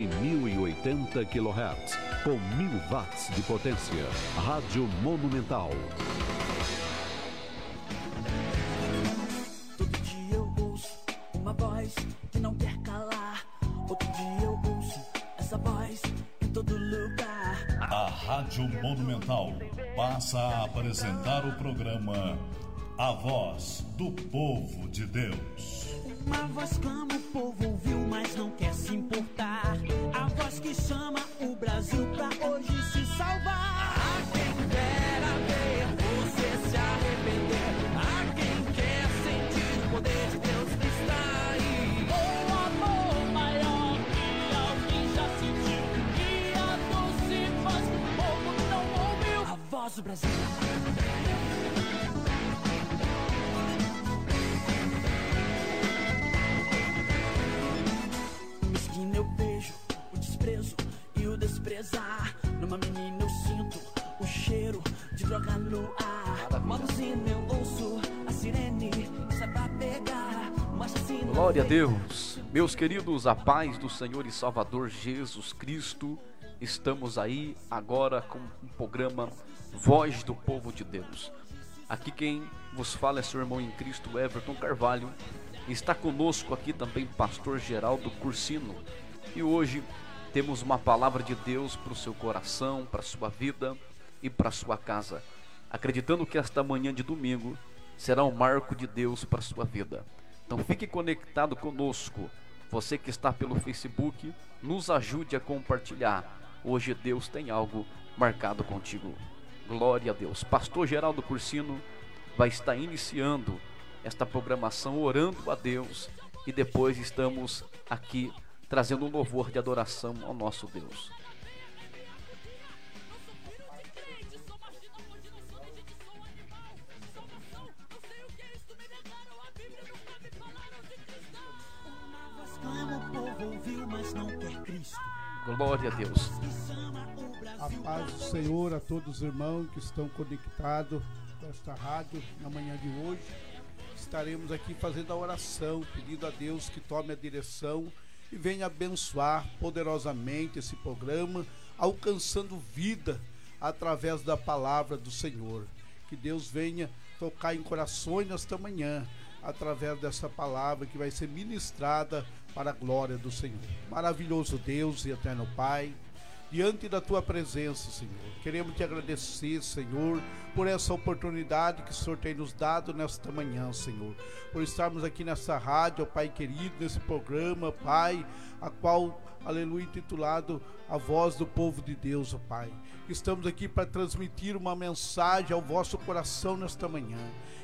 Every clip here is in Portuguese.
em 1080 kHz, com 1000 watts de potência. Rádio Monumental. Todo dia eu ouço uma voz que não quer calar. Outro dia eu ouço essa voz em todo lugar. A Rádio Monumental passa a apresentar o programa A Voz do Povo de Deus. Uma voz clama, o povo ouviu, mas não quer se importar. Que chama o Brasil pra hoje se salvar. A quem dera ver você se arrepender. A quem quer sentir o poder de Deus que está aí. O amor maior que alguém já sentiu. E a doce voz que o povo não ouviu. A voz do Brasil. Menina eu sinto o cheiro de droga no ar. Eu ouço a sirene, pegar. Chacina Glória a. Deus. Meus queridos, a paz do Senhor e Salvador Jesus Cristo. Estamos aí agora com um programa Voz do Povo de Deus. Aqui quem vos fala é seu irmão em Cristo Everton Carvalho. Está conosco aqui também pastor Geraldo Cursino. E hoje temos uma palavra de Deus para o seu coração, para a sua vida e para a sua casa. Acreditando que esta manhã de domingo será um marco de Deus para a sua vida. Então fique conectado conosco. Você que está pelo Facebook, nos ajude a compartilhar. Hoje Deus tem algo marcado contigo. Glória a Deus. Pastor Geraldo Cursino vai estar iniciando esta programação orando a Deus e depois estamos aqui trazendo um louvor de adoração ao nosso Deus. Glória a Deus. A paz do Senhor a todos os irmãos que estão conectados com esta rádio na manhã de hoje. Estaremos aqui fazendo a oração, pedindo a Deus que tome a direção e venha abençoar poderosamente esse programa, alcançando vida através da palavra do Senhor. Que Deus venha tocar em corações nesta manhã, através dessa palavra que vai ser ministrada para a glória do Senhor. Maravilhoso Deus e eterno Pai, diante da tua presença, Senhor. Queremos te agradecer, Senhor, por essa oportunidade que o Senhor tem nos dado nesta manhã, Senhor. Por estarmos aqui nessa rádio, Pai querido, nesse programa, Pai, a qual, aleluia, intitulado A Voz do Povo de Deus, Pai. Estamos aqui para transmitir uma mensagem ao vosso coração nesta manhã.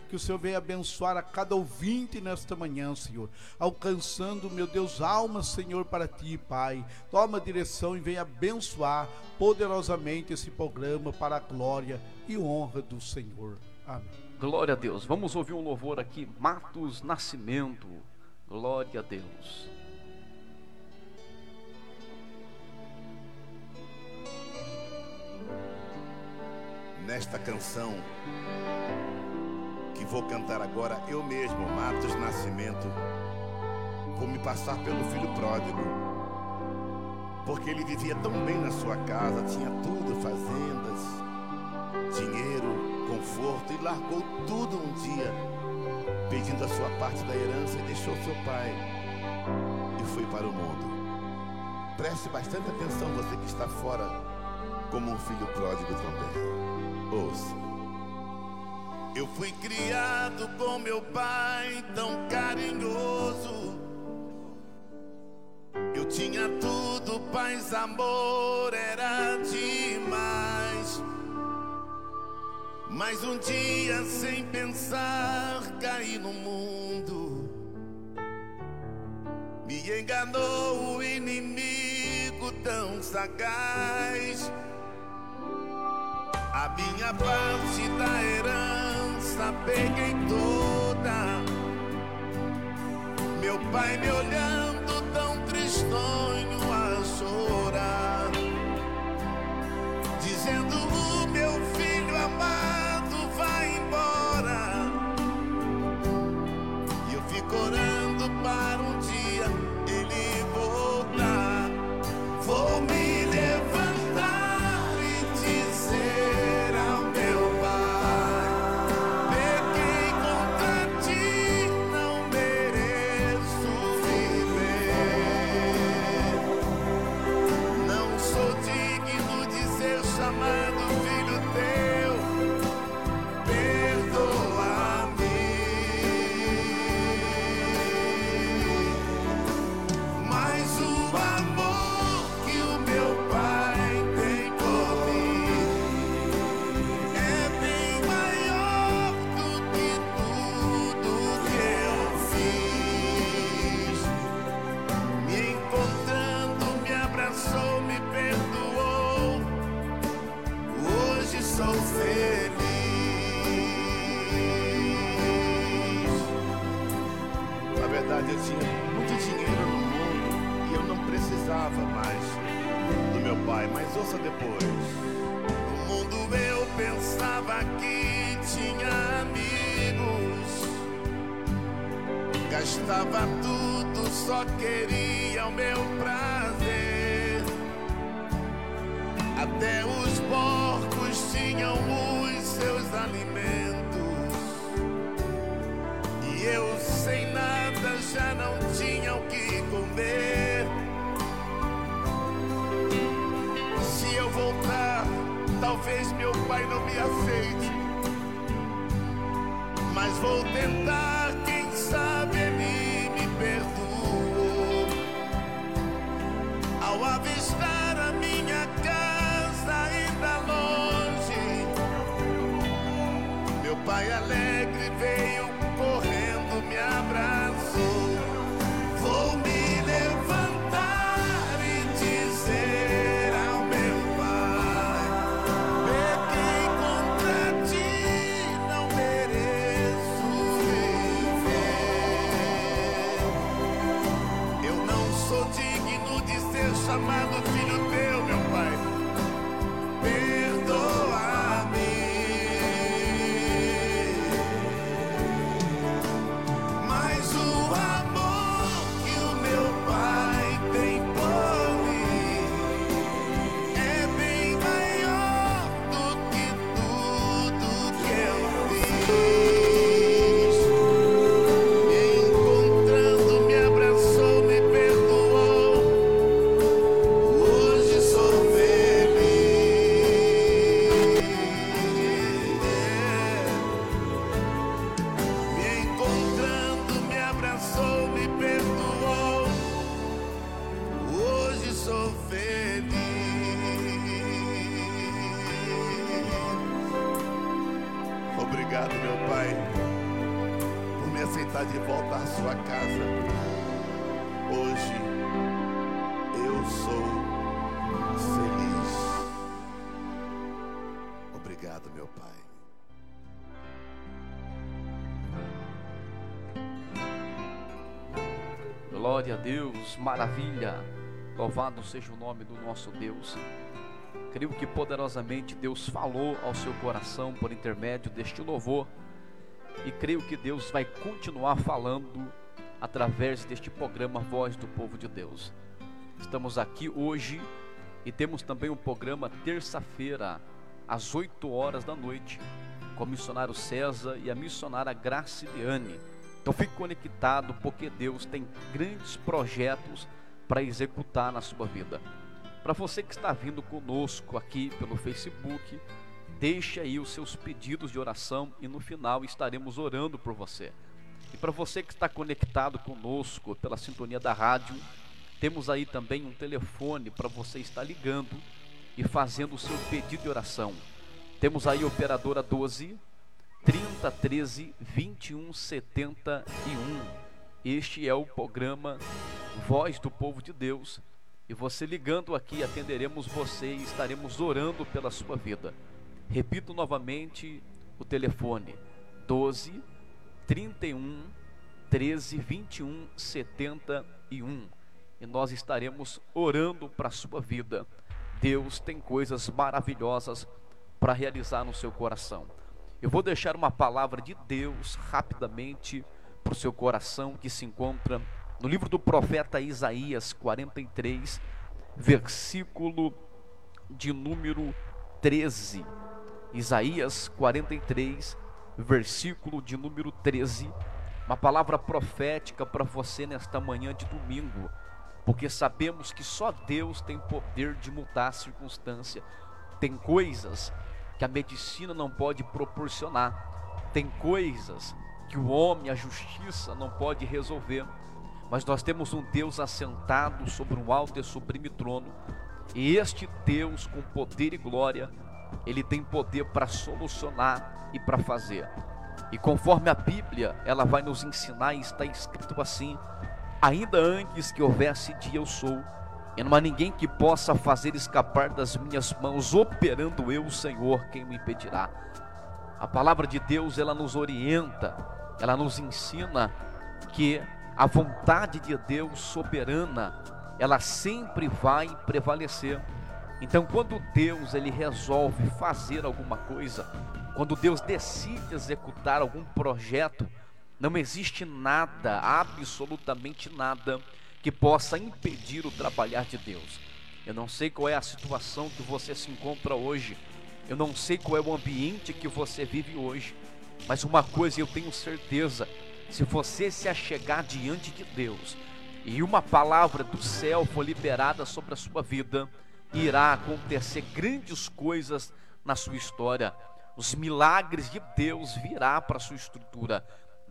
Que o Senhor venha abençoar a cada ouvinte nesta manhã, Senhor. Alcançando, meu Deus, almas, Senhor, para ti, Pai. Toma a direção e venha abençoar poderosamente esse programa para a glória e honra do Senhor. Amém. Glória a Deus. Vamos ouvir um louvor aqui, Matos Nascimento. Glória a Deus. nesta canção que vou cantar agora, eu mesmo, Matos Nascimento, vou me passar pelo filho pródigo, porque ele vivia tão bem na sua casa, tinha tudo, fazendas, dinheiro, conforto, e largou tudo um dia, pedindo a sua parte da herança e deixou seu pai e foi para o mundo. Preste bastante atenção, você que está fora, como um filho pródigo também. Ouça. Eu fui criado com meu pai tão carinhoso. Eu tinha tudo, paz, amor, era demais. Mas um dia, sem pensar, caí no mundo. Me enganou o inimigo tão sagaz. A minha parte da herança peguei toda. Meu pai me olhando tão tristonho a chorar, dizendo: O meu filho amado Mas vou tentar, Obrigado, meu Pai. Glória a Deus, maravilha. Louvado seja o nome do nosso Deus. Creio que poderosamente Deus falou ao seu coração por intermédio deste louvor. E creio que Deus vai continuar falando através deste programa Voz do Povo de Deus. Estamos aqui hoje e temos também um programa terça-feira, às 8 horas da noite, com o missionário César e a missionária Graciliane. Então fique conectado, porque Deus tem grandes projetos para executar na sua vida. Para você que está vindo conosco aqui pelo Facebook, deixe aí os seus pedidos de oração e no final estaremos orando por você. E para você que está conectado conosco pela sintonia da rádio, temos aí também um telefone para você estar ligando e fazendo o seu pedido de oração. Temos aí operadora 12 30 13 21 71. Este é o programa Voz do Povo de Deus. E você ligando aqui, atenderemos você e estaremos orando pela sua vida. Repito novamente o telefone: 12 31 13 21 71. E nós estaremos orando para a sua vida. Deus tem coisas maravilhosas para realizar no seu coração. Eu vou deixar uma palavra de Deus rapidamente para o seu coração que se encontra no livro do profeta Isaías 43, versículo de número 13. Isaías 43, versículo de número 13. Uma palavra profética para você nesta manhã de domingo, porque sabemos que só Deus tem poder de mudar a circunstância. Tem coisas que a medicina não pode proporcionar, tem coisas que o homem, a justiça não pode resolver. Mas nós temos um Deus assentado sobre um alto e sublime trono, e este Deus com poder e glória, ele tem poder para solucionar e para fazer. E conforme a Bíblia, ela vai nos ensinar, e está escrito assim: ainda antes que houvesse dia, eu sou, e não há ninguém que possa fazer escapar das minhas mãos, operando eu, Senhor, quem me impedirá. A palavra de Deus, ela nos orienta, ela nos ensina que a vontade de Deus soberana, ela sempre vai prevalecer. Então, quando Deus ele resolve fazer alguma coisa, quando Deus decide executar algum projeto, não existe nada, absolutamente nada, que possa impedir o trabalhar de Deus. Eu não sei qual é a situação que você se encontra hoje, eu não sei qual é o ambiente que você vive hoje, mas uma coisa eu tenho certeza: se você se achegar diante de Deus e uma palavra do céu for liberada sobre a sua vida, irá acontecer grandes coisas na sua história. Os milagres de Deus virá para a sua estrutura.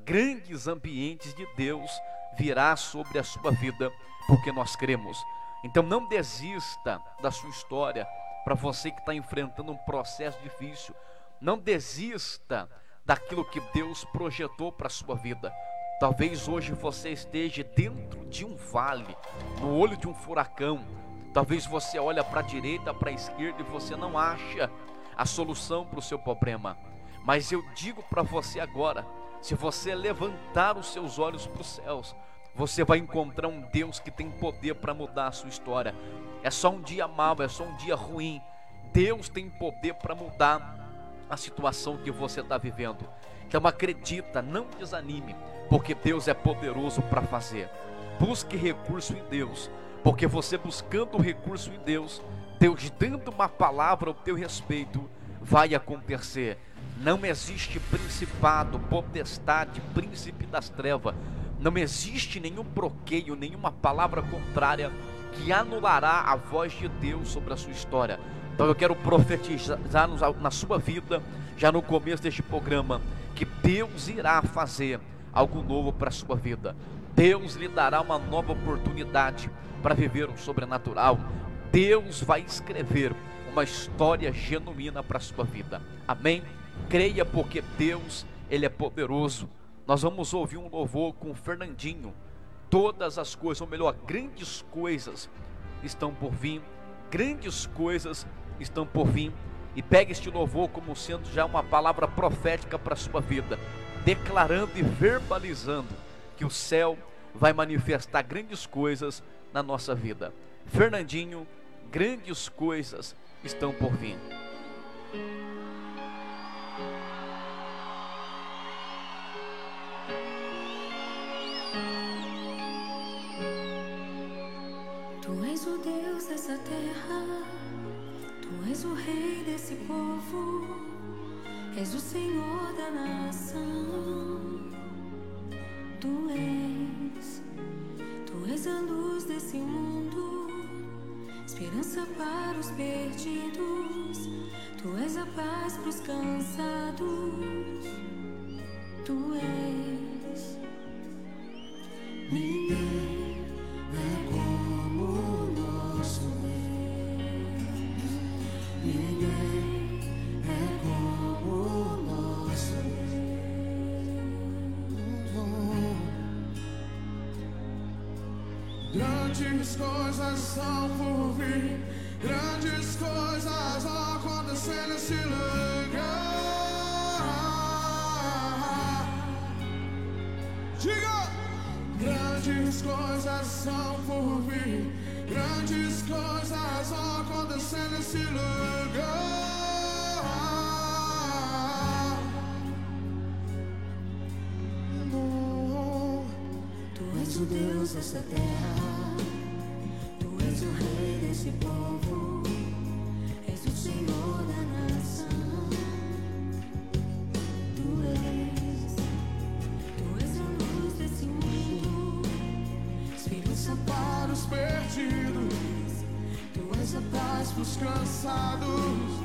Grandes ambientes de Deus virá sobre a sua vida, porque nós cremos. Então não desista da sua história para você que está enfrentando um processo difícil. Não desista daquilo que Deus projetou para a sua vida. Talvez hoje você esteja dentro de um vale, no olho de um furacão. Talvez você olha para a direita, para a esquerda e você não acha a solução para o seu problema. Mas eu digo para você agora, se você levantar os seus olhos para os céus, você vai encontrar um Deus que tem poder para mudar a sua história. É só um dia mau, é só um dia ruim. Deus tem poder para mudar a situação que você está vivendo. Então acredita, não desanime, porque Deus é poderoso para fazer. Busque recurso em Deus, porque você buscando recurso em Deus, Deus dando uma palavra ao teu respeito, vai acontecer. Não existe principado, potestade, príncipe das trevas. Não existe nenhum bloqueio, nenhuma palavra contrária que anulará a voz de Deus sobre a sua história. Então eu quero profetizar na sua vida, já no começo deste programa, que Deus irá fazer algo novo para a sua vida. Deus lhe dará uma nova oportunidade para viver o sobrenatural. Deus vai escrever uma história genuína para a sua vida. Amém? Creia porque Deus, ele é poderoso. Nós vamos ouvir um louvor com Fernandinho. Todas as coisas, ou melhor, grandes coisas estão por vir. Grandes coisas estão por vir. E pegue este louvor como sendo já uma palavra profética para a sua vida, declarando e verbalizando que o céu vai manifestar grandes coisas na nossa vida. Fernandinho, grandes coisas estão por vir. Deus dessa terra. Tu és o rei desse povo, és o Senhor da nação. Tu és, tu és a luz desse mundo, esperança para os perdidos. Tu és a paz para os cansados. Tu és ninguém Grandes coisas são por vir, grandes coisas vão acontecer nesse lugar. Diga! Grandes coisas são por vir, grandes coisas vão acontecer nesse lugar. Tu és o Deus dessa terra, desse povo, és o Senhor da nação. Tu és, tu és a luz desse mundo, esperança para os perdidos, tu és a paz para os cansados.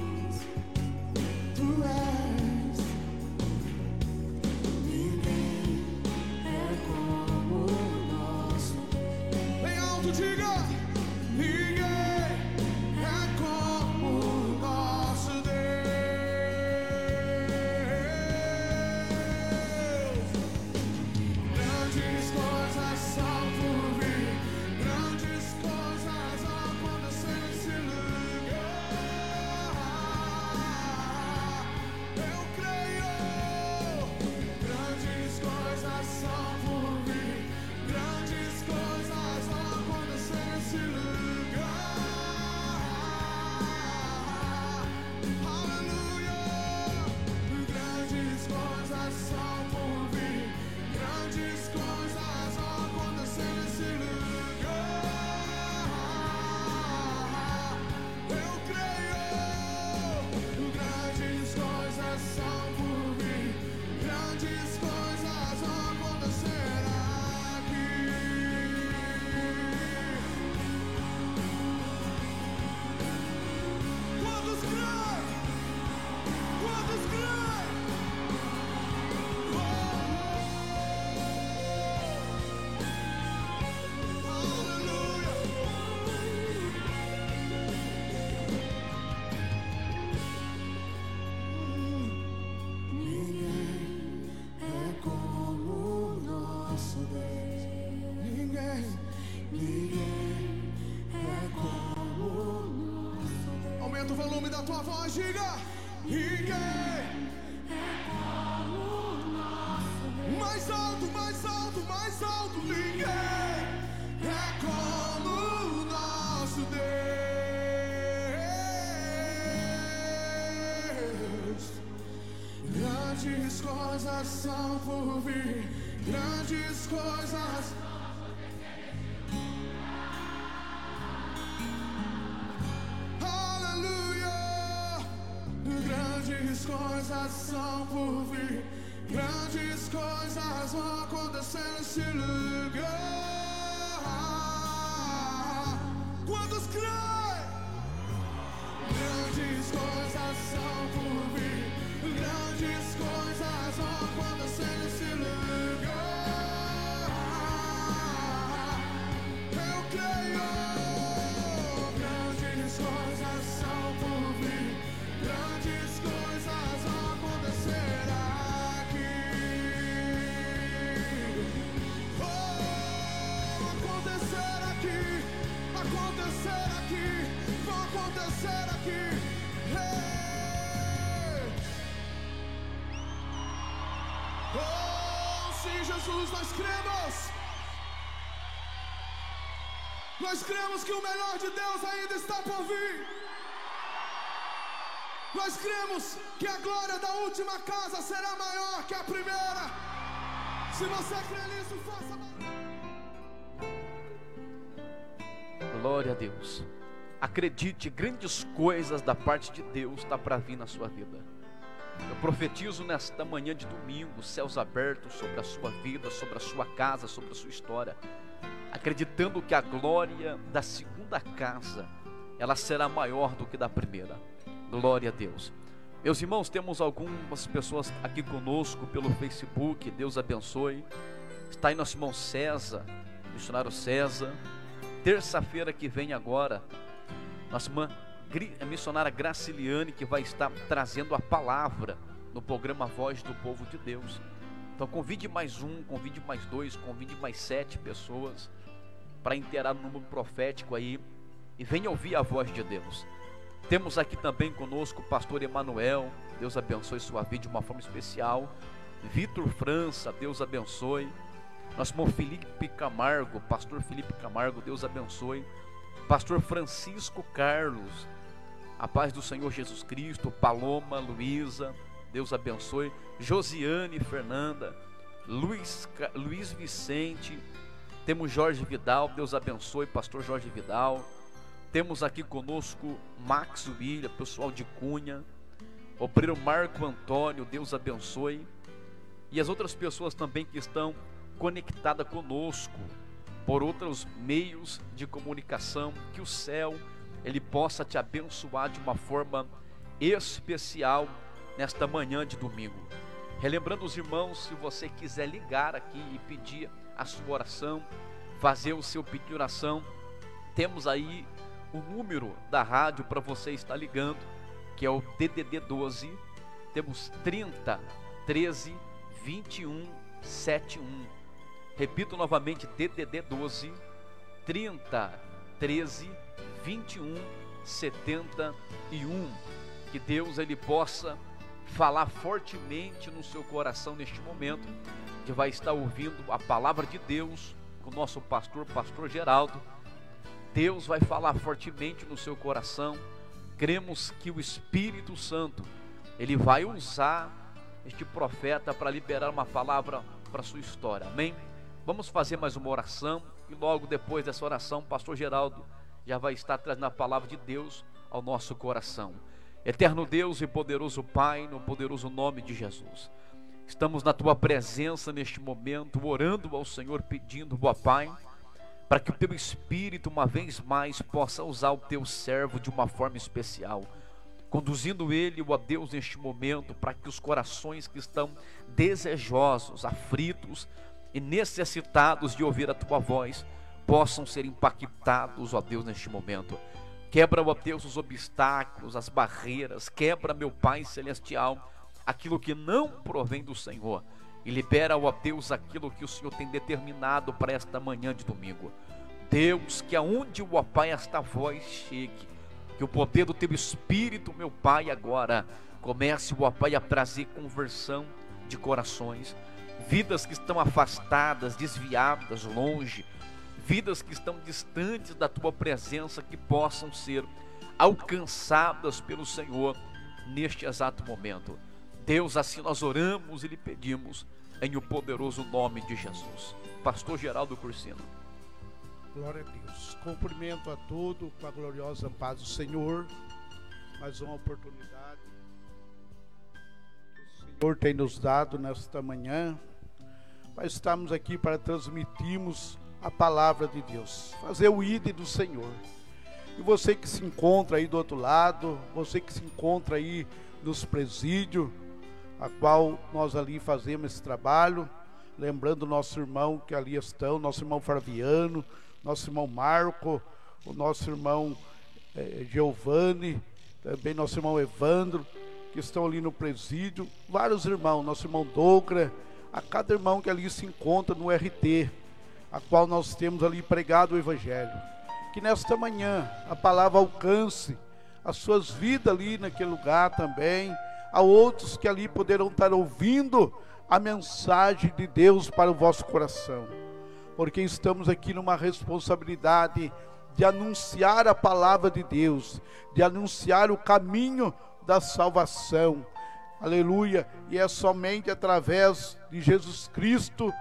Diga. Ninguém. Mais alto, mais alto, mais alto. Ninguém é como nosso Deus. Grandes coisas são por vir, grandes coisas. Coisas são por vir, grandes coisas vão acontecer nesse lugar. Quantos creem? Grandes coisas são por vir, grandes coisas vão acontecer nesse lugar. Eu creio, acontecer aqui, vai acontecer aqui. Hey! Oh, sim, Jesus, nós cremos. Nós cremos que o melhor de Deus ainda está por vir. Nós cremos que a glória da última casa será maior que a primeira. Se você crê nisso, faça barulho. Glória a Deus. Acredite, grandes coisas da parte de Deus está para vir na sua vida. Eu profetizo nesta manhã de domingo, céus abertos sobre a sua vida, sobre a sua casa, sobre a sua história, acreditando que a glória da segunda casa, ela será maior do que da primeira. Glória a Deus. Meus irmãos, temos algumas pessoas aqui conosco pelo Facebook, Deus abençoe. Está aí nosso irmão César, missionário César. Terça-feira que vem agora, nossa irmã missionária Graciliane que vai estar trazendo a palavra no programa Voz do Povo de Deus. Então convide mais um, convide mais dois, convide mais sete pessoas para inteirar no número profético aí e venha ouvir a voz de Deus. Temos aqui também conosco o pastor Emanuel, Deus abençoe sua vida de uma forma especial. Vitor França, Deus abençoe. Nosso irmão Felipe Camargo, pastor Felipe Camargo, Deus abençoe. Pastor Francisco Carlos, a paz do Senhor Jesus Cristo, Paloma, Luísa, Deus abençoe. Josiane Fernanda, Luiz, Luiz Vicente, temos Jorge Vidal, Deus abençoe, pastor Jorge Vidal. Temos aqui conosco Max William, pessoal de Cunha, obreiro Marco Antônio, Deus abençoe. E as outras pessoas também que estão conectadas conosco por outros meios de comunicação, que o céu ele possa te abençoar de uma forma especial nesta manhã de domingo. Relembrando os irmãos, se você quiser ligar aqui e pedir a sua oração, fazer o seu pedido de oração, temos aí o número da rádio para você estar ligando, que é o DDD 12. Temos 30 13 21 71. Repito novamente, DDD 12 30 13 21 71. Que Deus ele possa falar fortemente no seu coração neste momento, que vai estar ouvindo a palavra de Deus com o nosso pastor, pastor Geraldo. Deus vai falar fortemente no seu coração. Cremos que o Espírito Santo ele vai usar este profeta para liberar uma palavra para sua história. Amém? Vamos fazer mais uma oração e logo depois dessa oração, o pastor Geraldo já vai estar trazendo a palavra de Deus ao nosso coração. Eterno Deus e poderoso Pai, no poderoso nome de Jesus. Estamos na tua presença neste momento, orando ao Senhor, pedindo, ó Pai, para que o teu Espírito, uma vez mais, possa usar o teu servo de uma forma especial conduzindo ele, ó Deus, neste momento, para que os corações que estão desejosos, aflitos e necessitados de ouvir a tua voz possam ser impactados, ó Deus, neste momento. Quebra, ó Deus, os obstáculos, as barreiras, quebra, meu Pai celestial, aquilo que não provém do Senhor e libera, ó Deus, aquilo que o Senhor tem determinado para esta manhã de domingo. Deus, que aonde, ó Pai, esta voz chegue, que o poder do teu Espírito, meu Pai, agora comece, ó Pai, a trazer conversão de corações, vidas que estão afastadas, desviadas, longe, vidas que estão distantes da tua presença, que possam ser alcançadas pelo Senhor neste exato momento. Deus, assim nós oramos e lhe pedimos, em o poderoso nome de Jesus. Pastor Geraldo Cursino. Glória a Deus. Cumprimento a todo com a gloriosa paz do Senhor. Mais uma oportunidade que o Senhor tem nos dado nesta manhã. Nós estamos aqui para transmitirmos a palavra de Deus, fazer o ide do Senhor. E você que se encontra aí do outro lado, você que se encontra aí nos presídios, a qual nós ali fazemos esse trabalho, lembrando nosso irmão que ali estão, nosso irmão Flaviano, nosso irmão Marco, o nosso irmão eh, Giovanni, também nosso irmão Evandro, que estão ali no presídio, vários irmãos, nosso irmão Douglas, a cada irmão que ali se encontra no RT, a qual nós temos ali pregado o Evangelho. Que nesta manhã a palavra alcance as suas vidas ali naquele lugar também, a outros que ali poderão estar ouvindo a mensagem de Deus para o vosso coração porque estamos aqui numa responsabilidade de anunciar a palavra de Deus, de anunciar o caminho da salvação. Aleluia! E é somente através de Jesus Cristo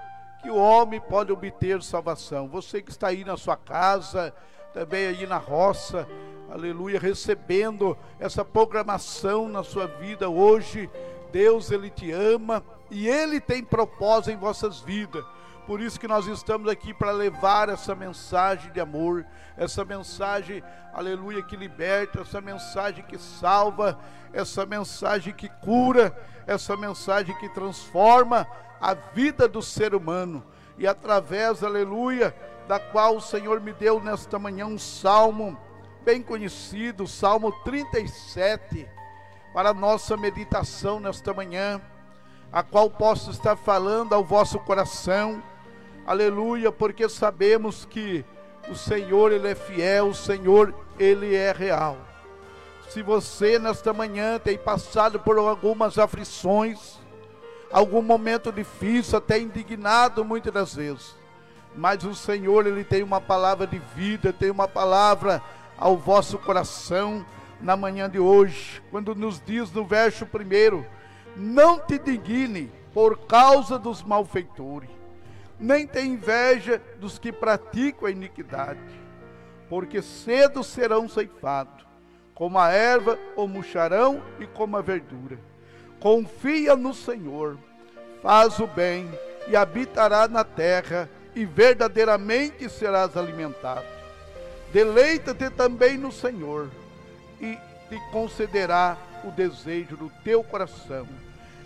que o homem pode obter salvação. Você que está aí na sua casa, também aí na roça, aleluia, recebendo essa programação na sua vida hoje, Deus ele te ama e ele tem propósito em vossas vidas. Por isso que nós estamos aqui para levar essa mensagem de amor, essa mensagem, aleluia, que liberta, essa mensagem que salva, essa mensagem que cura, essa mensagem que transforma a vida do ser humano. E através, aleluia, da qual o Senhor me deu nesta manhã um salmo bem conhecido, Salmo 37, para a nossa meditação nesta manhã, a qual posso estar falando ao vosso coração Aleluia, porque sabemos que o Senhor ele é fiel, o Senhor ele é real. Se você nesta manhã tem passado por algumas aflições, algum momento difícil, até indignado muitas das vezes, mas o Senhor ele tem uma palavra de vida, tem uma palavra ao vosso coração na manhã de hoje, quando nos diz no verso primeiro: não te indigne por causa dos malfeitores nem tem inveja dos que praticam a iniquidade, porque cedo serão ceifados, como a erva o murcharão e como a verdura. Confia no Senhor, faz o bem e habitará na terra, e verdadeiramente serás alimentado. Deleita-te também no Senhor, e te concederá o desejo do teu coração.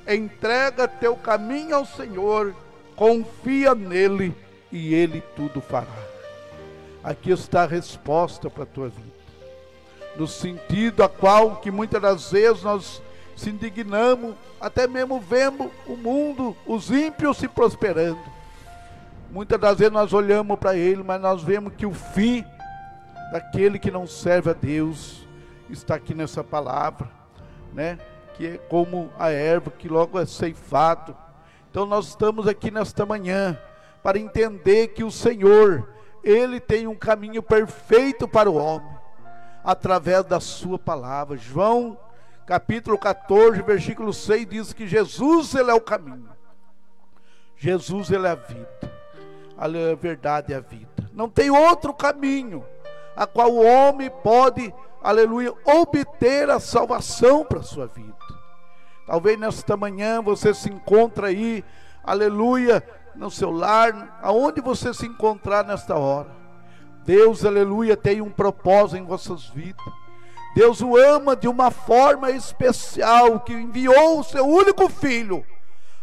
Entrega teu caminho ao Senhor confia nele e ele tudo fará. Aqui está a resposta para a tua vida. No sentido a qual que muitas das vezes nós se indignamos, até mesmo vemos o mundo, os ímpios se prosperando. Muitas das vezes nós olhamos para ele, mas nós vemos que o fim daquele que não serve a Deus está aqui nessa palavra, né? Que é como a erva que logo é ceifado então nós estamos aqui nesta manhã para entender que o Senhor, ele tem um caminho perfeito para o homem através da sua palavra. João capítulo 14, versículo 6 diz que Jesus ele é o caminho. Jesus ele é a vida. A verdade é a vida. Não tem outro caminho a qual o homem pode, aleluia, obter a salvação para a sua vida. Talvez nesta manhã você se encontra aí, aleluia, no seu lar, aonde você se encontrar nesta hora. Deus, aleluia, tem um propósito em vossas vidas. Deus o ama de uma forma especial, que enviou o seu único filho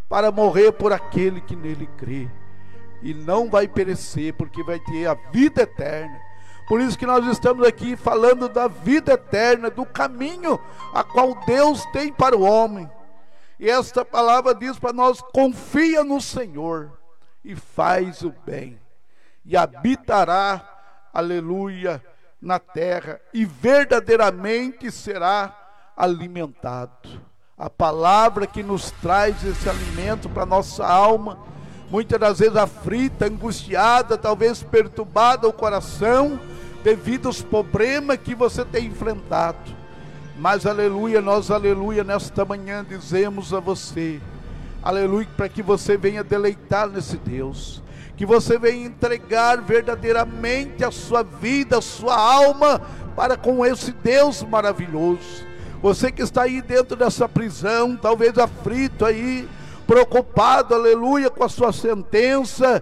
para morrer por aquele que nele crê. E não vai perecer, porque vai ter a vida eterna. Por isso que nós estamos aqui falando da vida eterna, do caminho a qual Deus tem para o homem. E esta palavra diz para nós: confia no Senhor e faz o bem, e habitará, aleluia, na terra, e verdadeiramente será alimentado. A palavra que nos traz esse alimento para nossa alma, muitas das vezes aflita, angustiada, talvez perturbada o coração, devido aos problemas que você tem enfrentado. Mas aleluia, nós aleluia, nesta manhã dizemos a você, aleluia, para que você venha deleitar nesse Deus, que você venha entregar verdadeiramente a sua vida, a sua alma para com esse Deus maravilhoso. Você que está aí dentro dessa prisão, talvez aflito aí, preocupado, aleluia, com a sua sentença,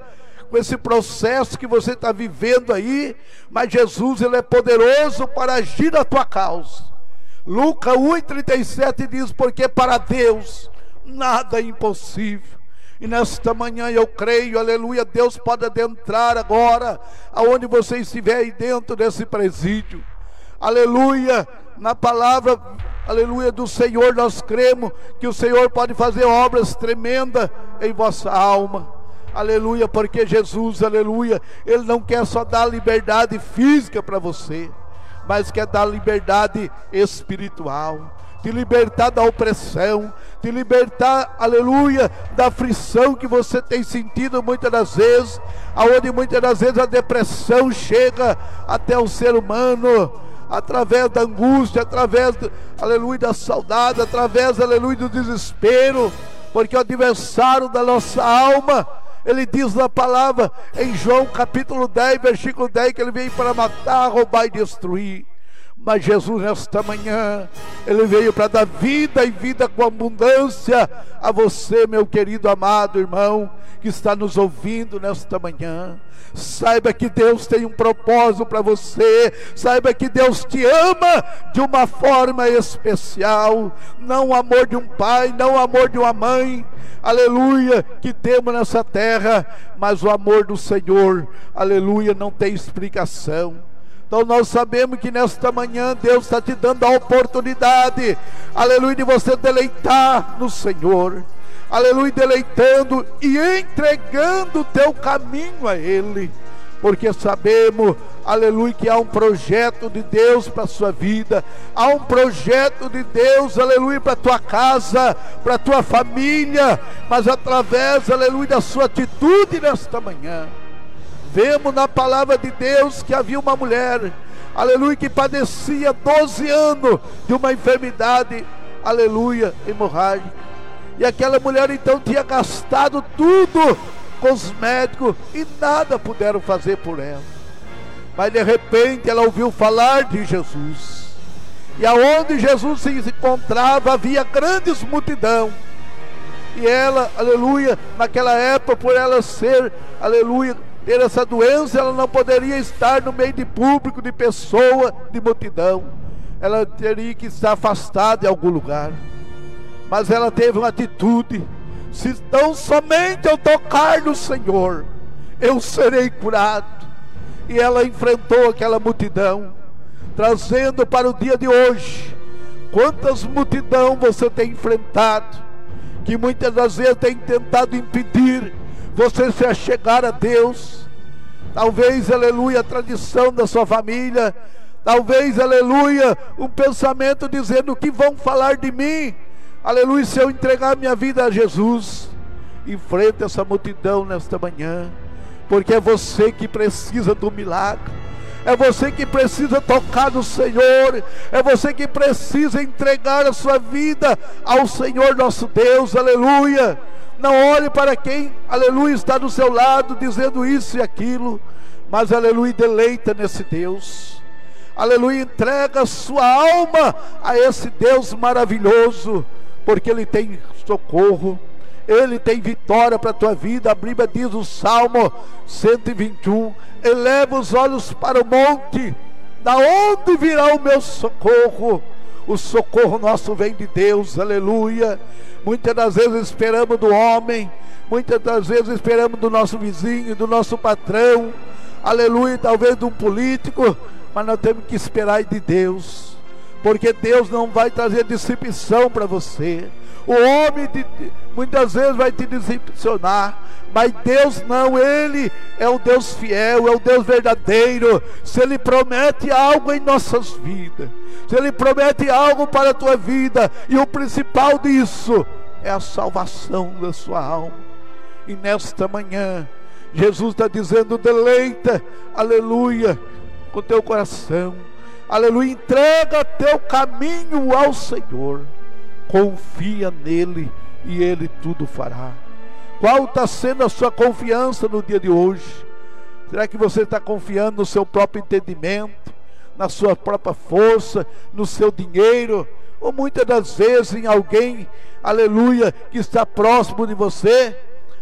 com esse processo que você está vivendo aí, mas Jesus, Ele é poderoso para agir na tua causa. Lucas 1,37 diz: Porque para Deus nada é impossível. E nesta manhã eu creio, aleluia, Deus pode adentrar agora, aonde você estiver aí dentro desse presídio. Aleluia, na palavra, aleluia, do Senhor, nós cremos que o Senhor pode fazer obras tremendas em vossa alma. Aleluia, porque Jesus, aleluia, Ele não quer só dar liberdade física para você mas quer dar liberdade espiritual, te libertar da opressão, te libertar, aleluia, da aflição que você tem sentido muitas das vezes, aonde muitas das vezes a depressão chega até o ser humano, através da angústia, através, do, aleluia, da saudade, através, aleluia, do desespero, porque o adversário da nossa alma ele diz na palavra em João capítulo 10, versículo 10, que ele veio para matar, roubar e destruir. Mas Jesus, nesta manhã, Ele veio para dar vida e vida com abundância a você, meu querido amado irmão, que está nos ouvindo nesta manhã. Saiba que Deus tem um propósito para você. Saiba que Deus te ama de uma forma especial. Não o amor de um pai, não o amor de uma mãe. Aleluia, que temos nessa terra, mas o amor do Senhor, aleluia, não tem explicação. Então nós sabemos que nesta manhã Deus está te dando a oportunidade, aleluia, de você deleitar no Senhor, aleluia, deleitando e entregando o teu caminho a Ele, porque sabemos, aleluia, que há um projeto de Deus para a sua vida, há um projeto de Deus, aleluia, para a tua casa, para a tua família, mas através, aleluia, da sua atitude nesta manhã Vemos na palavra de Deus que havia uma mulher, aleluia, que padecia 12 anos de uma enfermidade, aleluia, hemorrágica. E aquela mulher então tinha gastado tudo com os médicos e nada puderam fazer por ela. Mas de repente ela ouviu falar de Jesus. E aonde Jesus se encontrava havia grandes multidão. E ela, aleluia, naquela época, por ela ser, aleluia, ter essa doença, ela não poderia estar no meio de público, de pessoa, de multidão. Ela teria que estar afastada em algum lugar. Mas ela teve uma atitude: se tão somente eu tocar no Senhor, eu serei curado. E ela enfrentou aquela multidão, trazendo para o dia de hoje. Quantas multidão você tem enfrentado, que muitas das vezes tem tentado impedir você se achegar a Deus. Talvez, aleluia, a tradição da sua família. Talvez, aleluia, um pensamento dizendo o que vão falar de mim. Aleluia, se eu entregar minha vida a Jesus. Enfrenta essa multidão nesta manhã, porque é você que precisa do milagre. É você que precisa tocar no Senhor. É você que precisa entregar a sua vida ao Senhor nosso Deus. Aleluia. Não olhe para quem, aleluia, está do seu lado dizendo isso e aquilo. Mas, aleluia, deleita nesse Deus. Aleluia, entrega sua alma a esse Deus maravilhoso, porque Ele tem socorro, Ele tem vitória para a tua vida. A Bíblia diz o Salmo 121: eleva os olhos para o monte, da onde virá o meu socorro? O socorro nosso vem de Deus, aleluia. Muitas das vezes esperamos do homem, muitas das vezes esperamos do nosso vizinho, do nosso patrão, aleluia, talvez de um político, mas nós temos que esperar de Deus, porque Deus não vai trazer decepção para você. O homem muitas vezes vai te decepcionar, mas Deus não, Ele é o Deus fiel, é o Deus verdadeiro. Se Ele promete algo em nossas vidas, se Ele promete algo para a tua vida, e o principal disso é a salvação da sua alma. E nesta manhã, Jesus está dizendo: deleita, aleluia, com teu coração, aleluia, entrega teu caminho ao Senhor, confia nele e ele tudo fará. Qual está sendo a sua confiança no dia de hoje? Será que você está confiando no seu próprio entendimento, na sua própria força, no seu dinheiro, ou muitas das vezes em alguém, aleluia, que está próximo de você?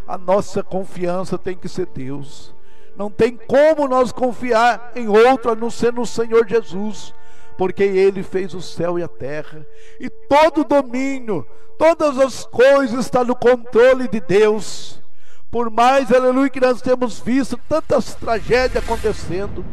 A nossa confiança tem que ser Deus. Não tem como nós confiar em outro a não ser no Senhor Jesus, porque Ele fez o céu e a terra, e todo o domínio, todas as coisas estão no controle de Deus. Por mais, aleluia, que nós temos visto tantas tragédias acontecendo,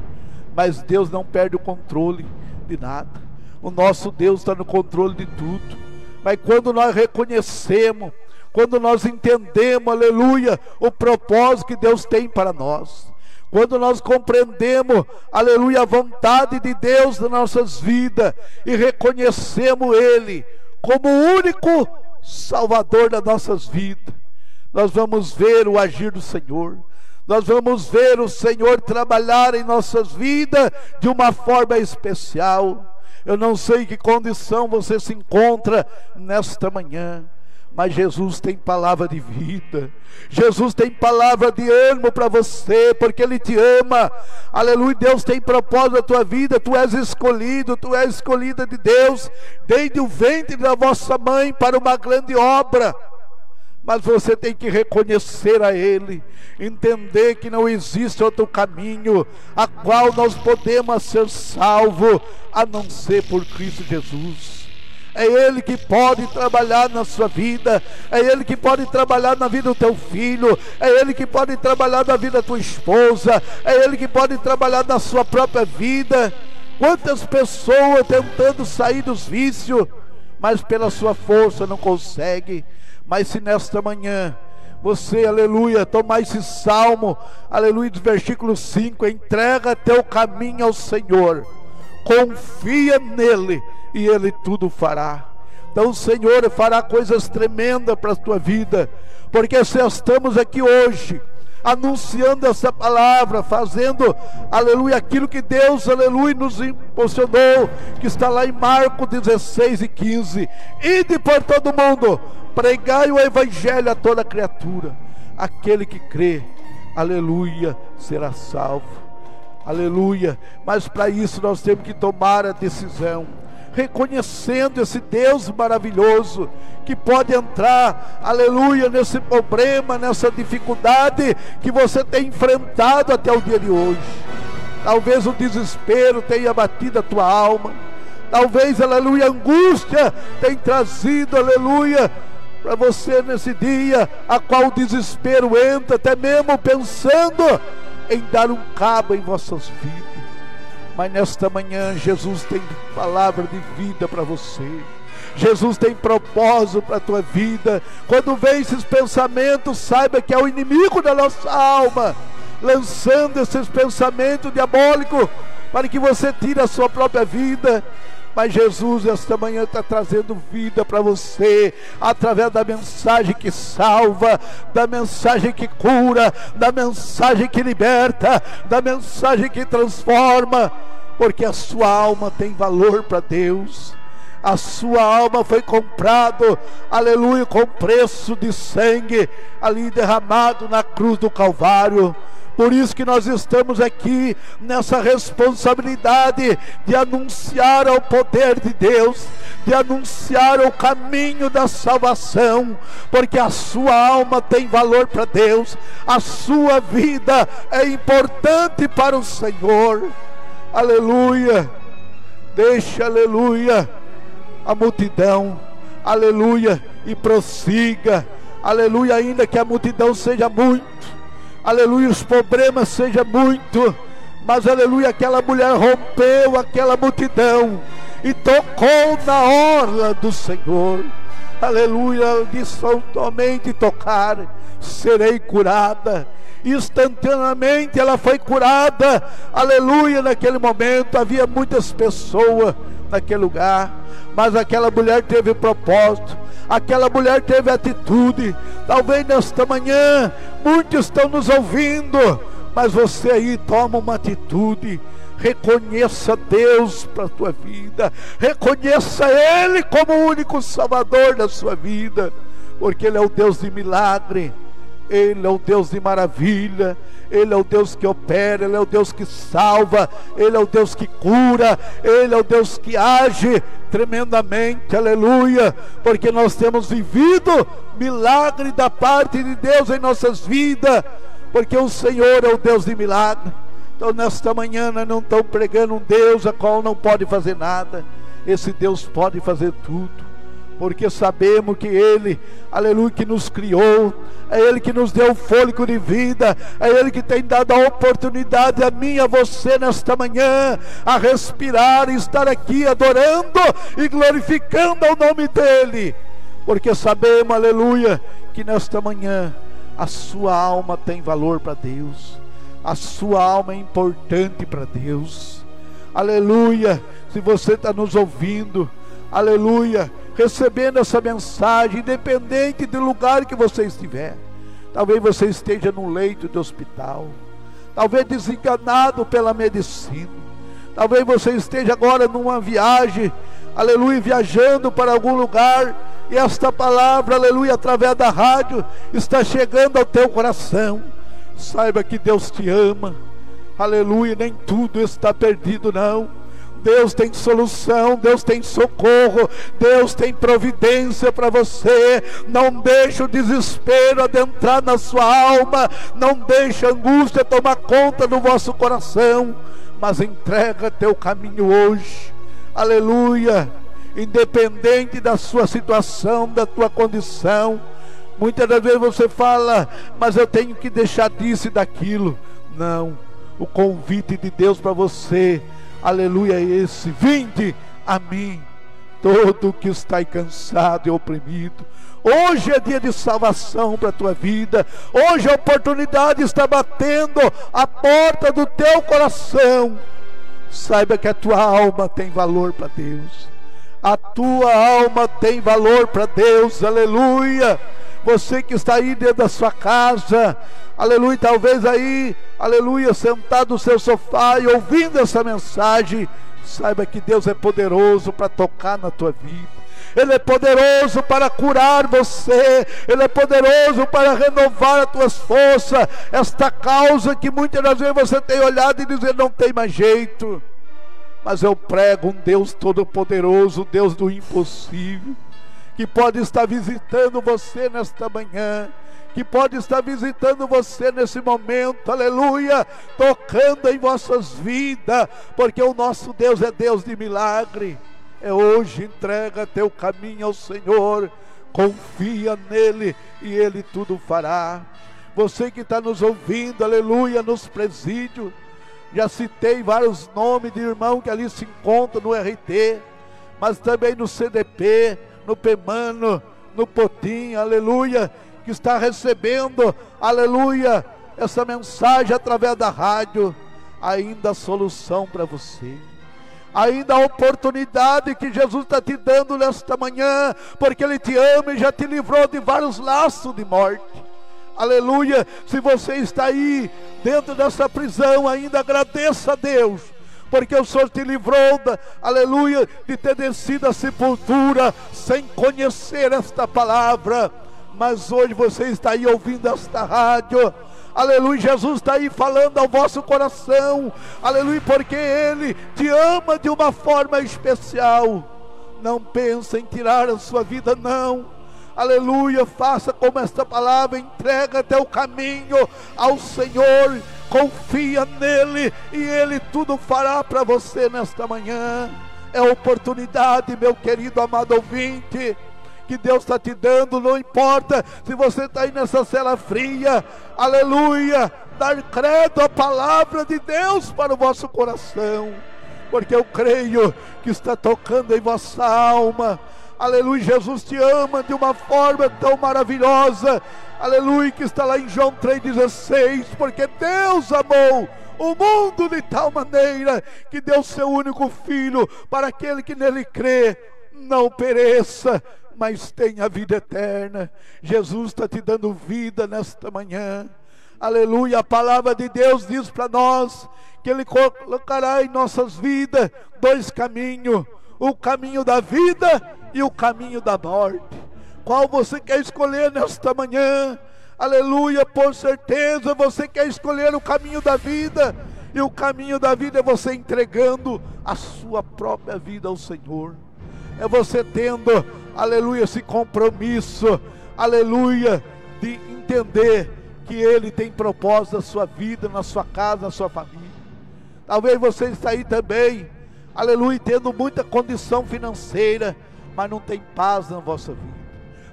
mas Deus não perde o controle de nada. O nosso Deus está no controle de tudo. Mas quando nós reconhecemos, quando nós entendemos, aleluia, o propósito que Deus tem para nós, quando nós compreendemos, aleluia, a vontade de Deus nas nossas vidas e reconhecemos Ele como o único Salvador das nossas vidas, nós vamos ver o agir do Senhor. Nós vamos ver o Senhor trabalhar em nossas vidas de uma forma especial. Eu não sei em que condição você se encontra nesta manhã mas Jesus tem palavra de vida. Jesus tem palavra de ânimo para você, porque Ele te ama. Aleluia. Deus tem propósito na tua vida. Tu és escolhido, tu és escolhida de Deus, desde o ventre da vossa mãe para uma grande obra. Mas você tem que reconhecer a Ele, entender que não existe outro caminho a qual nós podemos ser salvos a não ser por Cristo Jesus. É Ele que pode trabalhar na sua vida, é Ele que pode trabalhar na vida do teu filho, é Ele que pode trabalhar na vida da tua esposa, é Ele que pode trabalhar na sua própria vida. Quantas pessoas tentando sair dos vícios, mas pela sua força não consegue. Mas se nesta manhã você, aleluia, tomar esse salmo, aleluia, do versículo 5, entrega teu caminho ao Senhor, confia nele e Ele tudo fará. Então o Senhor fará coisas tremendas para a tua vida, porque se estamos aqui hoje, anunciando essa palavra, fazendo, aleluia, aquilo que Deus, aleluia, nos impulsionou, que está lá em Marcos 16 e 15. Ide por todo mundo, pregai o evangelho a toda criatura. Aquele que crê, aleluia, será salvo. Aleluia. Mas para isso nós temos que tomar a decisão reconhecendo esse Deus maravilhoso que pode entrar, aleluia, nesse problema, nessa dificuldade que você tem enfrentado até o dia de hoje. Talvez o desespero tenha batido a tua alma, talvez, aleluia, angústia tenha trazido, aleluia, para você nesse dia, a qual o desespero entra, até mesmo pensando em dar um cabo em vossas vidas. Mas nesta manhã, Jesus tem palavra de vida para você. Jesus tem propósito para a tua vida. Quando vem esses pensamentos, saiba que é o inimigo da nossa alma, lançando esses pensamentos diabólicos para que você tire a sua própria vida. Mas Jesus, esta manhã, está trazendo vida para você, através da mensagem que salva, da mensagem que cura, da mensagem que liberta, da mensagem que transforma, porque a sua alma tem valor para Deus a sua alma foi comprado, aleluia, com preço de sangue ali derramado na cruz do Calvário. Por isso que nós estamos aqui nessa responsabilidade de anunciar o poder de Deus, de anunciar o caminho da salvação, porque a sua alma tem valor para Deus, a sua vida é importante para o Senhor. Aleluia. Deixa, aleluia, a multidão, aleluia, e prossiga, aleluia, ainda que a multidão seja muito, aleluia, os problemas sejam muito, mas aleluia, aquela mulher rompeu aquela multidão e tocou na orla do Senhor, aleluia, disse somente tocar, serei curada. Instantaneamente ela foi curada, aleluia. Naquele momento havia muitas pessoas naquele lugar, mas aquela mulher teve propósito, aquela mulher teve atitude. Talvez nesta manhã muitos estão nos ouvindo, mas você aí toma uma atitude. Reconheça Deus para a tua vida, reconheça Ele como o único Salvador da sua vida, porque Ele é o Deus de milagre. Ele é o Deus de maravilha, Ele é o Deus que opera, Ele é o Deus que salva, Ele é o Deus que cura, Ele é o Deus que age tremendamente, aleluia, porque nós temos vivido milagre da parte de Deus em nossas vidas, porque o Senhor é o Deus de milagre. Então, nesta manhã, não estamos pregando um Deus a qual não pode fazer nada, esse Deus pode fazer tudo porque sabemos que Ele, aleluia, que nos criou, é Ele que nos deu fôlego de vida, é Ele que tem dado a oportunidade a mim e a você nesta manhã a respirar e estar aqui adorando e glorificando o nome dEle, porque sabemos, aleluia, que nesta manhã a sua alma tem valor para Deus, a sua alma é importante para Deus, aleluia. Se você está nos ouvindo, aleluia, recebendo essa mensagem, independente do lugar que você estiver. Talvez você esteja num leito de hospital, talvez desenganado pela medicina, talvez você esteja agora numa viagem, aleluia, viajando para algum lugar, e esta palavra, aleluia, através da rádio, está chegando ao teu coração. Saiba que Deus te ama, aleluia, nem tudo está perdido, não Deus tem solução, Deus tem socorro, Deus tem providência para você. Não deixe o desespero adentrar na sua alma, não deixe a angústia tomar conta do vosso coração, mas entrega teu caminho hoje. Aleluia. Independente da sua situação, da tua condição, muitas das vezes você fala, mas eu tenho que deixar disso e daquilo. Não. O convite de Deus para você aleluia, é esse: vinde a mim, todo que está cansado e oprimido. Hoje é dia de salvação para a tua vida. Hoje a oportunidade está batendo a porta do teu coração. Saiba que a tua alma tem valor para Deus. A tua alma tem valor para Deus. Aleluia. Você que está aí dentro da sua casa, aleluia, talvez aí, aleluia, sentado no seu sofá e ouvindo essa mensagem, saiba que Deus é poderoso para tocar na tua vida. Ele é poderoso para curar você, Ele é poderoso para renovar as tuas forças. Esta causa que muitas das vezes você tem olhado e dizer não tem mais jeito, mas eu prego um Deus todo-poderoso, Deus do impossível que pode estar visitando você nesta manhã, que pode estar visitando você nesse momento, aleluia, tocando em vossas vidas, porque o nosso Deus é Deus de milagre. É hoje, entrega teu caminho ao Senhor, confia nele e ele tudo fará. Você que está nos ouvindo, aleluia, nos presídios, já citei vários nomes de irmão que ali se encontram no RT, mas também no CDP, no Pemano, no Potim, aleluia, que está recebendo, aleluia, essa mensagem através da rádio, ainda a solução para você, ainda a oportunidade que Jesus está te dando nesta manhã, porque Ele te ama e já te livrou de vários laços de morte. Aleluia. Se você está aí dentro dessa prisão, ainda agradeça a Deus. Porque o Senhor te livrou, da, aleluia, de ter descido à sepultura sem conhecer esta palavra. Mas hoje você está aí ouvindo esta rádio. Aleluia, Jesus está aí falando ao vosso coração. Aleluia, porque Ele te ama de uma forma especial. Não pensa em tirar a sua vida, não aleluia, faça como esta palavra, entrega teu caminho ao Senhor, confia nele e ele tudo fará para você nesta manhã. É oportunidade, meu querido amado ouvinte, que Deus está te dando, não importa se você está aí nessa cela fria, aleluia, dar credo à palavra de Deus para o vosso coração, porque eu creio que está tocando em vossa alma Aleluia, Jesus te ama de uma forma tão maravilhosa. Aleluia, que está lá em João 3,16. Porque Deus amou o mundo de tal maneira que deu seu único filho para aquele que nele crê, não pereça, mas tenha vida eterna. Jesus está te dando vida nesta manhã. Aleluia, a palavra de Deus diz para nós que Ele colocará em nossas vidas dois caminhos: o caminho da vida e o caminho da morte. Qual você quer escolher nesta manhã? Aleluia, por certeza você quer escolher o caminho da vida. E o caminho da vida é você entregando a sua própria vida ao Senhor. É você tendo, aleluia, esse compromisso, aleluia, de entender que Ele tem propósito na sua vida, na sua casa, na sua família. Talvez você está aí também, aleluia, tendo muita condição financeira, mas não tem paz na vossa vida.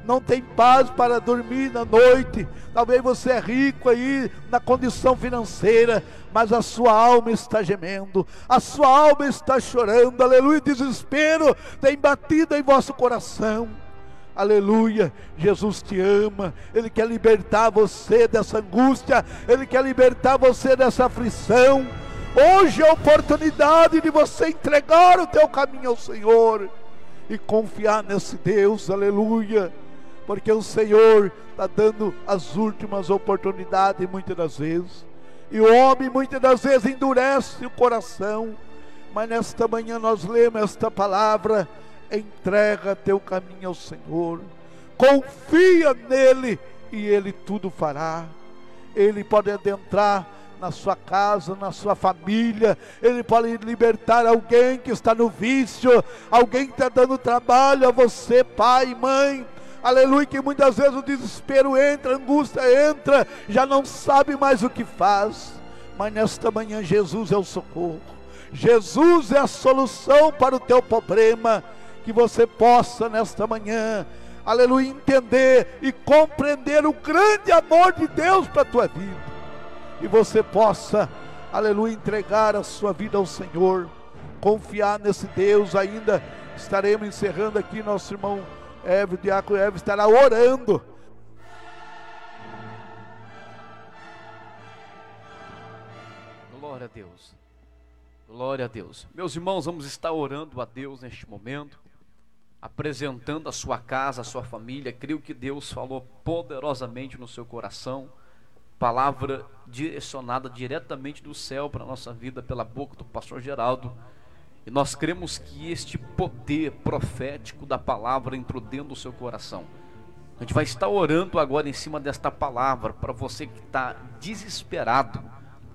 Não tem paz para dormir na noite. Talvez você é rico aí na condição financeira, mas a sua alma está gemendo, a sua alma está chorando. Aleluia, desespero tem batido em vosso coração. Aleluia, Jesus te ama, Ele quer libertar você dessa angústia, Ele quer libertar você dessa aflição. Hoje é a oportunidade de você entregar o teu caminho ao Senhor e confiar nesse Deus, aleluia, porque o Senhor está dando as últimas oportunidades muitas das vezes, e o homem muitas das vezes endurece o coração, mas nesta manhã nós lemos esta palavra: entrega teu caminho ao Senhor, confia nele e ele tudo fará. Ele pode adentrar na sua casa, na sua família. Ele pode libertar alguém que está no vício, alguém que está dando trabalho a você, pai, mãe. Aleluia, que muitas vezes o desespero entra, a angústia entra, já não sabe mais o que faz. Mas nesta manhã Jesus é o socorro. Jesus é a solução para o teu problema. Que você possa nesta manhã, aleluia, entender e compreender o grande amor de Deus para a tua vida e você possa, aleluia, entregar a sua vida ao Senhor, confiar nesse Deus. Ainda estaremos encerrando aqui, nosso irmão Évio, diácono Évio estará orando. Glória a Deus. Glória a Deus. Meus irmãos, vamos estar orando a Deus neste momento, apresentando a sua casa, a sua família. Creio que Deus falou poderosamente no seu coração palavra direcionada diretamente do céu para a nossa vida pela boca do pastor Geraldo. E nós cremos que este poder profético da palavra entrou dentro do seu coração. A gente vai estar orando agora em cima desta palavra para você que está desesperado,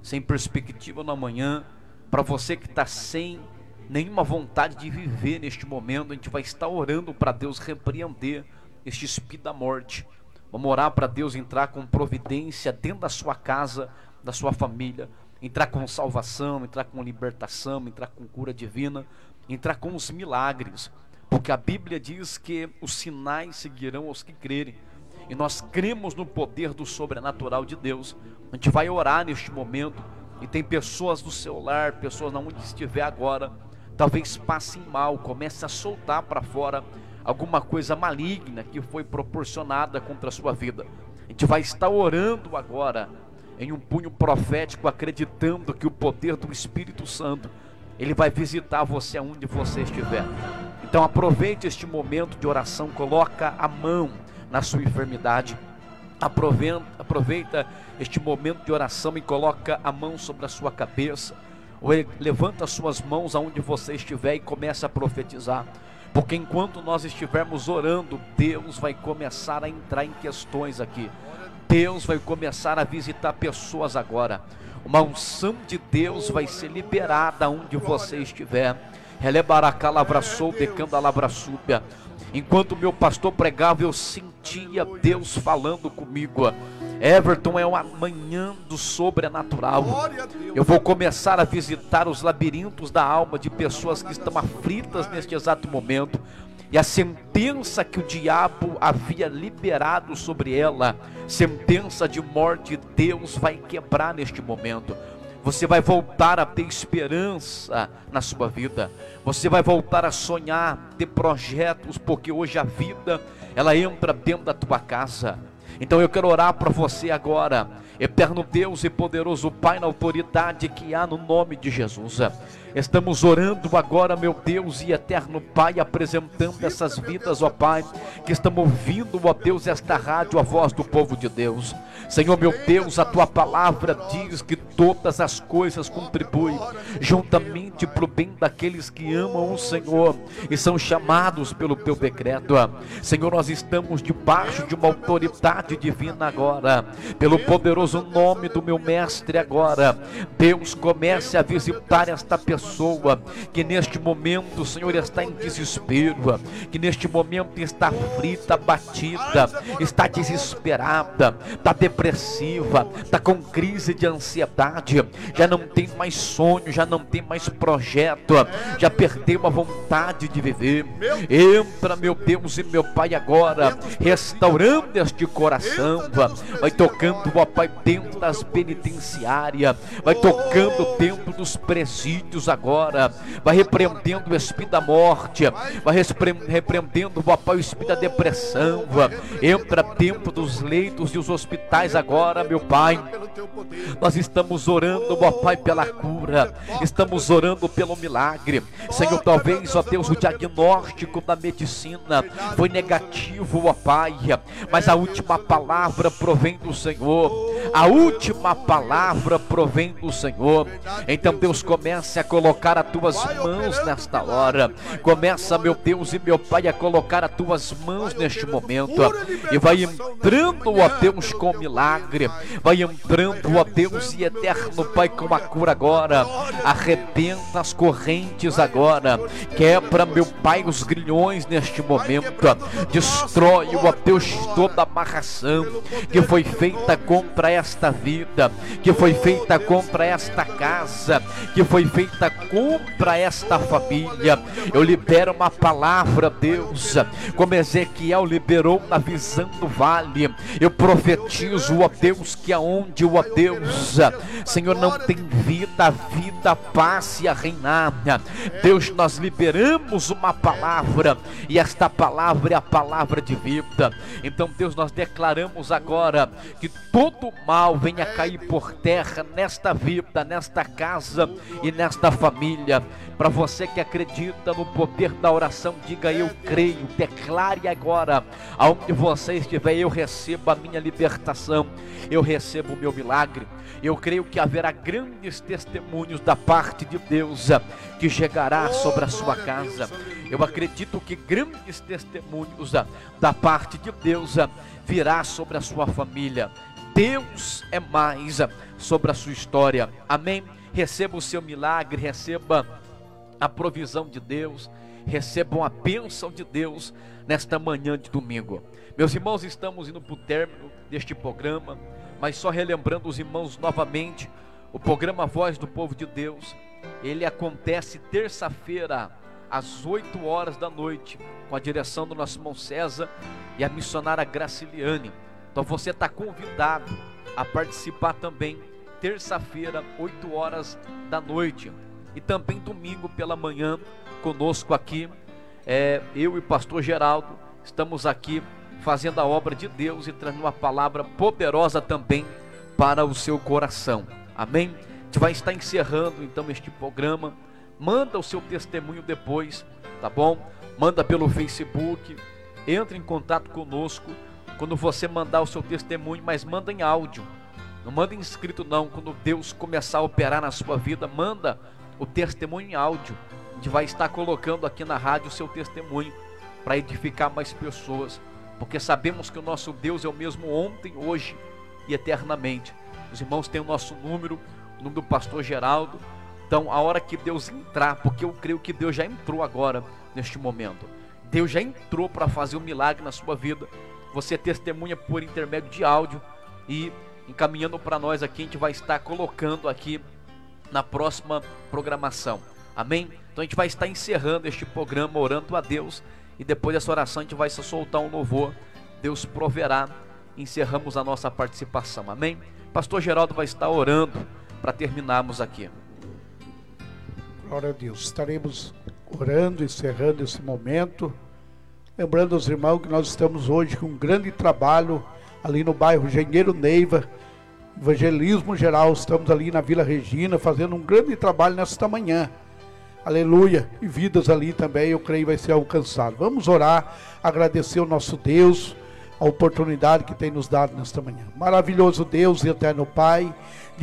sem perspectiva no amanhã, para você que está sem nenhuma vontade de viver neste momento. A gente vai estar orando para Deus repreender este espírito da morte Vamos orar para Deus entrar com providência dentro da sua casa, da sua família, entrar com salvação, entrar com libertação, entrar com cura divina, entrar com os milagres, porque a Bíblia diz que os sinais seguirão aos que crerem. E nós cremos no poder do sobrenatural de Deus. A gente vai orar neste momento. E tem pessoas do seu lar, pessoas onde estiver agora, talvez passem mal, comece a soltar para fora alguma coisa maligna que foi proporcionada contra a sua vida. A gente vai estar orando agora em um punho profético, acreditando que o poder do Espírito Santo Ele vai visitar você aonde você estiver. Então aproveite este momento de oração, coloca a mão na sua enfermidade. Aproveita, aproveita este momento de oração e coloca a mão sobre a sua cabeça. Ou levanta as suas mãos aonde você estiver e começa a profetizar. Porque enquanto nós estivermos orando, Deus vai começar a entrar em questões aqui. Deus vai começar a visitar pessoas agora. Uma unção de Deus vai ser liberada onde você estiver. Relebaracalabraçou, decando a lavra súbia. Enquanto meu pastor pregava, eu sentia Deus falando comigo. Everton é uma manhã do sobrenatural. Eu vou começar a visitar os labirintos da alma de pessoas que estão aflitas neste exato momento. E a sentença que o diabo havia liberado sobre ela, sentença de morte, Deus vai quebrar neste momento. Você vai voltar a ter esperança na sua vida. Você vai voltar a sonhar, ter projetos, porque hoje a vida ela entra dentro da tua casa. Então eu quero orar para você agora, eterno Deus e poderoso Pai, na autoridade que há no nome de Jesus. Estamos orando agora, meu Deus e eterno Pai, apresentando essas vidas, ó Pai, que estão ouvindo, ó Deus, esta rádio, a voz do povo de Deus. Senhor, meu Deus, a tua palavra diz que todas as coisas contribuem juntamente para o bem daqueles que amam o Senhor e são chamados pelo teu decreto. Senhor, nós estamos debaixo de uma autoridade divina agora, pelo poderoso nome do meu mestre agora. Deus comece a visitar esta pessoa que neste momento, Senhor, está em desespero, que neste momento está aflita, batida, está desesperada, está depressiva, está com crise de ansiedade, já não tem mais sonho, já não tem mais projeto, já perdeu a vontade de viver. Entra, meu Deus e meu Pai, agora, restaurando este coração, vai tocando, ó Pai, dentro das penitenciárias, vai tocando dentro dos presídios agora, vai repreendendo o espírito da morte, vai repreendendo, ó Pai, o espírito da depressão, entra dentro dos leitos e os hospitais agora, meu Pai. Nós estamos orando, ó Pai, pela cura, estamos orando pelo milagre. Senhor, talvez, ó Deus, o diagnóstico da medicina foi negativo, ó Pai, mas a última palavra provém do Senhor. A última palavra provém do Senhor. Então, Deus, comece a colocar as tuas mãos nesta hora. Começa, meu Deus e meu Pai, a colocar as tuas mãos neste momento. E vai entrando, ó Deus, com milagre. Vai entrando, ó Deus e eterno Pai, com a cura agora. Arrebenta as correntes agora. Quebra, meu Pai, os grilhões neste momento. Destrói, ó Deus, toda amarração que foi feita contra esta vida, que foi feita contra esta casa, que foi feita contra esta família. Eu libero uma palavra, Deus, como Ezequiel liberou na visão do vale. Eu profetizo, ó Deus, que aonde, ó Deus, Senhor, não tem vida, a vida passe a reinar. Deus, nós liberamos uma palavra e esta palavra é a palavra de vida. Então, Deus, nós declaramos agora que todo mal venha cair por terra nesta vida, nesta casa e nesta família. Para você que acredita no poder da oração, diga eu creio, declare agora, aonde você estiver, eu recebo a minha libertação, eu recebo o meu milagre. Eu creio que haverá grandes testemunhos da parte de Deus que chegará sobre a sua casa. Eu acredito que grandes testemunhos da parte de Deus virá sobre a sua família. Deus é mais sobre a sua história. Amém. Receba o seu milagre, receba a provisão de Deus, recebam a bênção de Deus nesta manhã de domingo. Meus irmãos, estamos indo para o término deste programa, mas só relembrando os irmãos novamente, o programa Voz do Povo de Deus, ele acontece terça-feira, às 8 horas da noite, com a direção do nosso irmão César e a missionária Graciliane. Então você está convidado a participar também, terça-feira, 8 horas da noite e também domingo pela manhã conosco aqui. É, eu e o pastor Geraldo estamos aqui fazendo a obra de Deus e trazendo uma palavra poderosa também para o seu coração. Amém? A gente vai estar encerrando então este programa Manda o seu testemunho depois, tá bom? Manda pelo Facebook, entre em contato conosco quando você mandar o seu testemunho, mas manda em áudio. Não manda em escrito não. Quando Deus começar a operar na sua vida, manda o testemunho em áudio. A gente vai estar colocando aqui na rádio o seu testemunho para edificar mais pessoas, porque sabemos que o nosso Deus é o mesmo ontem, hoje e eternamente. Os irmãos têm o nosso número, o número do pastor Geraldo. Então, a hora que Deus entrar, porque eu creio que Deus já entrou agora neste momento. Deus já entrou para fazer um milagre na sua vida. Você testemunha por intermédio de áudio e encaminhando para nós aqui, a gente vai estar colocando aqui na próxima programação. Amém? Então a gente vai estar encerrando este programa orando a Deus e depois dessa oração a gente vai soltar um louvor. Deus proverá. Encerramos a nossa participação. Amém? Pastor Geraldo vai estar orando para terminarmos aqui. Glória a Deus. Estaremos orando, encerrando esse momento. Lembrando aos irmãos que nós estamos hoje com um grande trabalho ali no bairro Engenheiro Neiva, evangelismo geral. Estamos ali na Vila Regina fazendo um grande trabalho nesta manhã. Aleluia. E vidas ali também, eu creio, vai ser alcançado. Vamos orar, agradecer ao nosso Deus a oportunidade que tem nos dado nesta manhã. Maravilhoso Deus e eterno Pai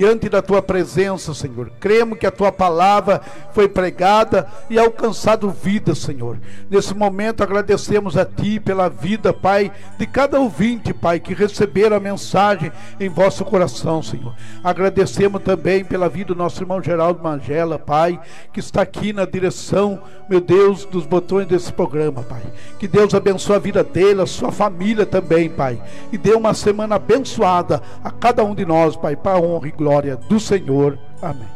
diante da tua presença, Senhor. Cremos que a tua palavra foi pregada e alcançado vida, Senhor. Nesse momento agradecemos a ti pela vida, Pai, de cada ouvinte, Pai, que receberam a mensagem em vosso coração, Senhor. Agradecemos também pela vida do nosso irmão Geraldo Mangela, Pai, que está aqui na direção, meu Deus, dos botões desse programa, Pai. Que Deus abençoe a vida dele, a sua família também, Pai. E dê uma semana abençoada a cada um de nós, Pai, para honra e glória do Senhor. Amém.